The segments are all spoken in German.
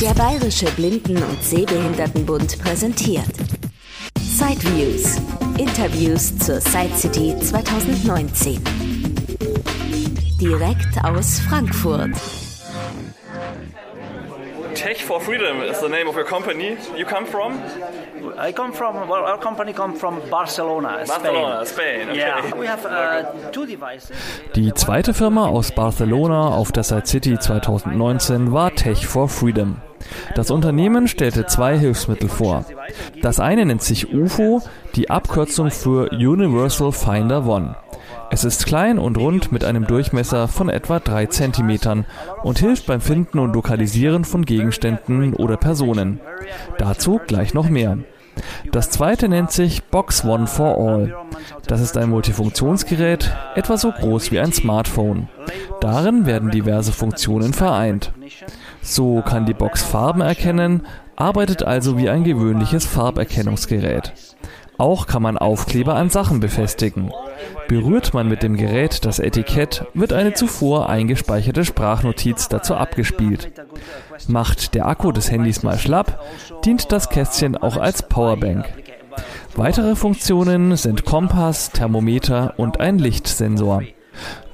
Der Bayerische Blinden- und Sehbehindertenbund präsentiert Sideviews. Interviews zur Side City 2019. Direkt aus Frankfurt. Tech for Freedom is the name of your company. You come from? I come from, well, our company comes from Barcelona, Spain. Barcelona, Spain. Okay. Yeah, we have uh, two devices. Die zweite Firma aus Barcelona auf der Side City 2019 war Tech for Freedom. Das Unternehmen stellte zwei Hilfsmittel vor. Das eine nennt sich UFO, die Abkürzung für Universal Finder One. Es ist klein und rund mit einem Durchmesser von etwa 3 cm und hilft beim Finden und Lokalisieren von Gegenständen oder Personen. Dazu gleich noch mehr. Das zweite nennt sich Box One for All. Das ist ein Multifunktionsgerät, etwa so groß wie ein Smartphone. Darin werden diverse Funktionen vereint. So kann die Box Farben erkennen, arbeitet also wie ein gewöhnliches Farberkennungsgerät. Auch kann man Aufkleber an Sachen befestigen. Berührt man mit dem Gerät das Etikett, wird eine zuvor eingespeicherte Sprachnotiz dazu abgespielt. Macht der Akku des Handys mal schlapp, dient das Kästchen auch als Powerbank. Weitere Funktionen sind Kompass, Thermometer und ein Lichtsensor.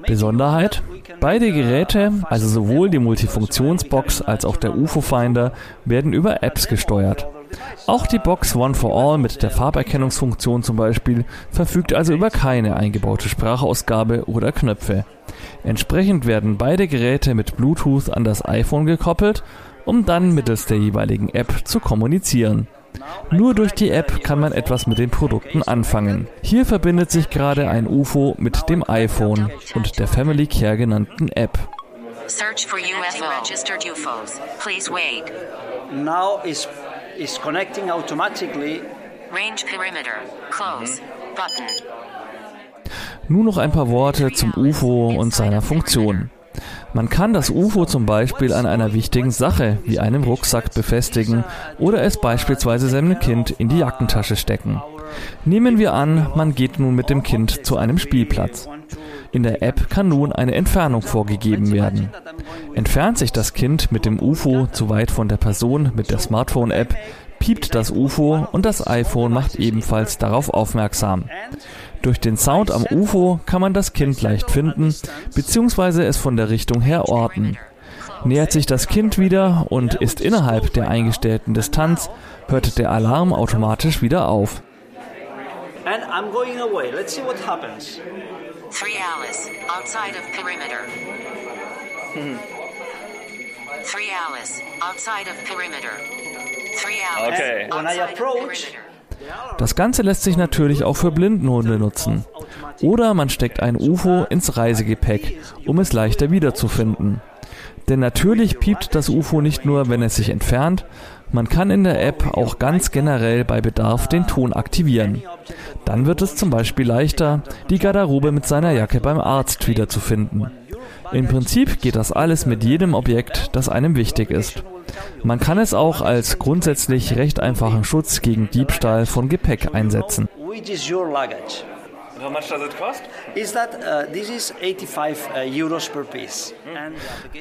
Besonderheit? Beide Geräte, also sowohl die Multifunktionsbox als auch der UFO-Finder, werden über Apps gesteuert. Auch die Box One for All mit der Farberkennungsfunktion zum Beispiel verfügt also über keine eingebaute Sprachausgabe oder Knöpfe. Entsprechend werden beide Geräte mit Bluetooth an das iPhone gekoppelt, um dann mittels der jeweiligen App zu kommunizieren. Nur durch die App kann man etwas mit den Produkten anfangen. Hier verbindet sich gerade ein UFO mit dem iPhone und der Family Care genannten App. Search for UFO. Registered UFOs. Please wait. Now is is connecting automatically. Range perimeter. Close. Button. Nun noch ein paar Worte zum UFO und seiner Funktion. Man kann das UFO zum Beispiel an einer wichtigen Sache wie einem Rucksack befestigen oder es beispielsweise seinem Kind in die Jackentasche stecken. Nehmen wir an, man geht nun mit dem Kind zu einem Spielplatz. In der App kann nun eine Entfernung vorgegeben werden. Entfernt sich das Kind mit dem UFO zu weit von der Person mit der Smartphone-App, piept das UFO und das iPhone macht ebenfalls darauf aufmerksam. Durch den Sound am UFO kann man das Kind leicht finden bzw. es von der Richtung her orten. Nähert sich das Kind wieder und ist innerhalb der eingestellten Distanz, hört der Alarm automatisch wieder auf. And I'm going away. Let's see what happens. Three Alice. Outside of perimeter. Three Alice. Outside of perimeter. Three Alice. Okay. When I approach, perimeter. Das Ganze lässt sich natürlich auch für Blindenhunde nutzen. Oder man steckt ein UFO ins Reisegepäck, um es leichter wiederzufinden. Denn natürlich piept das UFO nicht nur, wenn es sich entfernt, man kann in der App auch ganz generell bei Bedarf den Ton aktivieren. Dann wird es zum Beispiel leichter, die Garderobe mit seiner Jacke beim Arzt wiederzufinden. Im Prinzip geht das alles mit jedem Objekt, das einem wichtig ist. Man kann es auch als grundsätzlich recht einfachen Schutz gegen Diebstahl von Gepäck einsetzen. uh, this is 85 uh,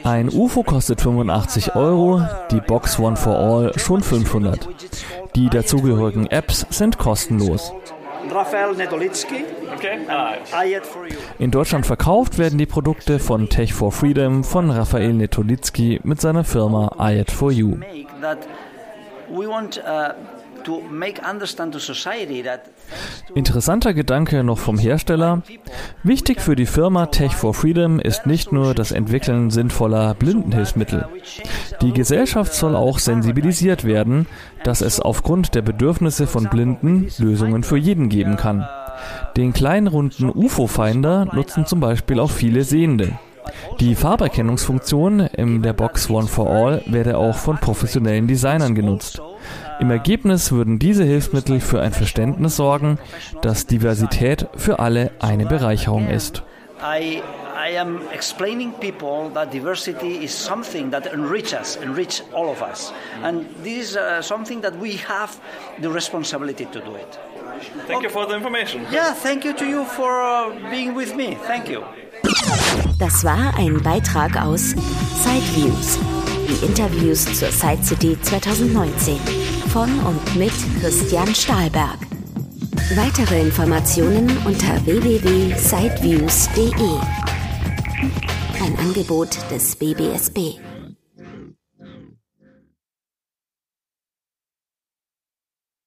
Ein UFO kostet 85 Euro, die Box One for All schon 500. Die dazugehörigen Apps sind kostenlos. Rafael Netolitsky, Okay. Ah. In Deutschland verkauft werden die Produkte von Tech for Freedom von Rafael Netolitzki mit seiner Firma iAd for You. Interessanter Gedanke noch vom Hersteller. Wichtig für die Firma Tech for Freedom ist nicht nur das Entwickeln sinnvoller Blindenhilfsmittel. Die Gesellschaft soll auch sensibilisiert werden, dass es aufgrund der Bedürfnisse von Blinden Lösungen für jeden geben kann. Den kleinen runden UFO-Finder nutzen zum Beispiel auch viele Sehende. Die Farberkennungsfunktion in der Box One for All werde auch von professionellen Designern genutzt. Im Ergebnis würden diese Hilfsmittel für ein Verständnis sorgen, dass Diversität für alle eine Bereicherung ist. I I am explaining people that diversity is something that enrich us, enrich all of us, and this is uh, something that we have the responsibility to do it. thank you for the information. Yeah, thank you to you for uh, being with me. Thank you. Das war ein Beitrag aus Sideviews. Die Interviews zur Side City 2019 von und mit Christian Stahlberg. Weitere Informationen unter www.sideviews.de. Ein Angebot des BBSB.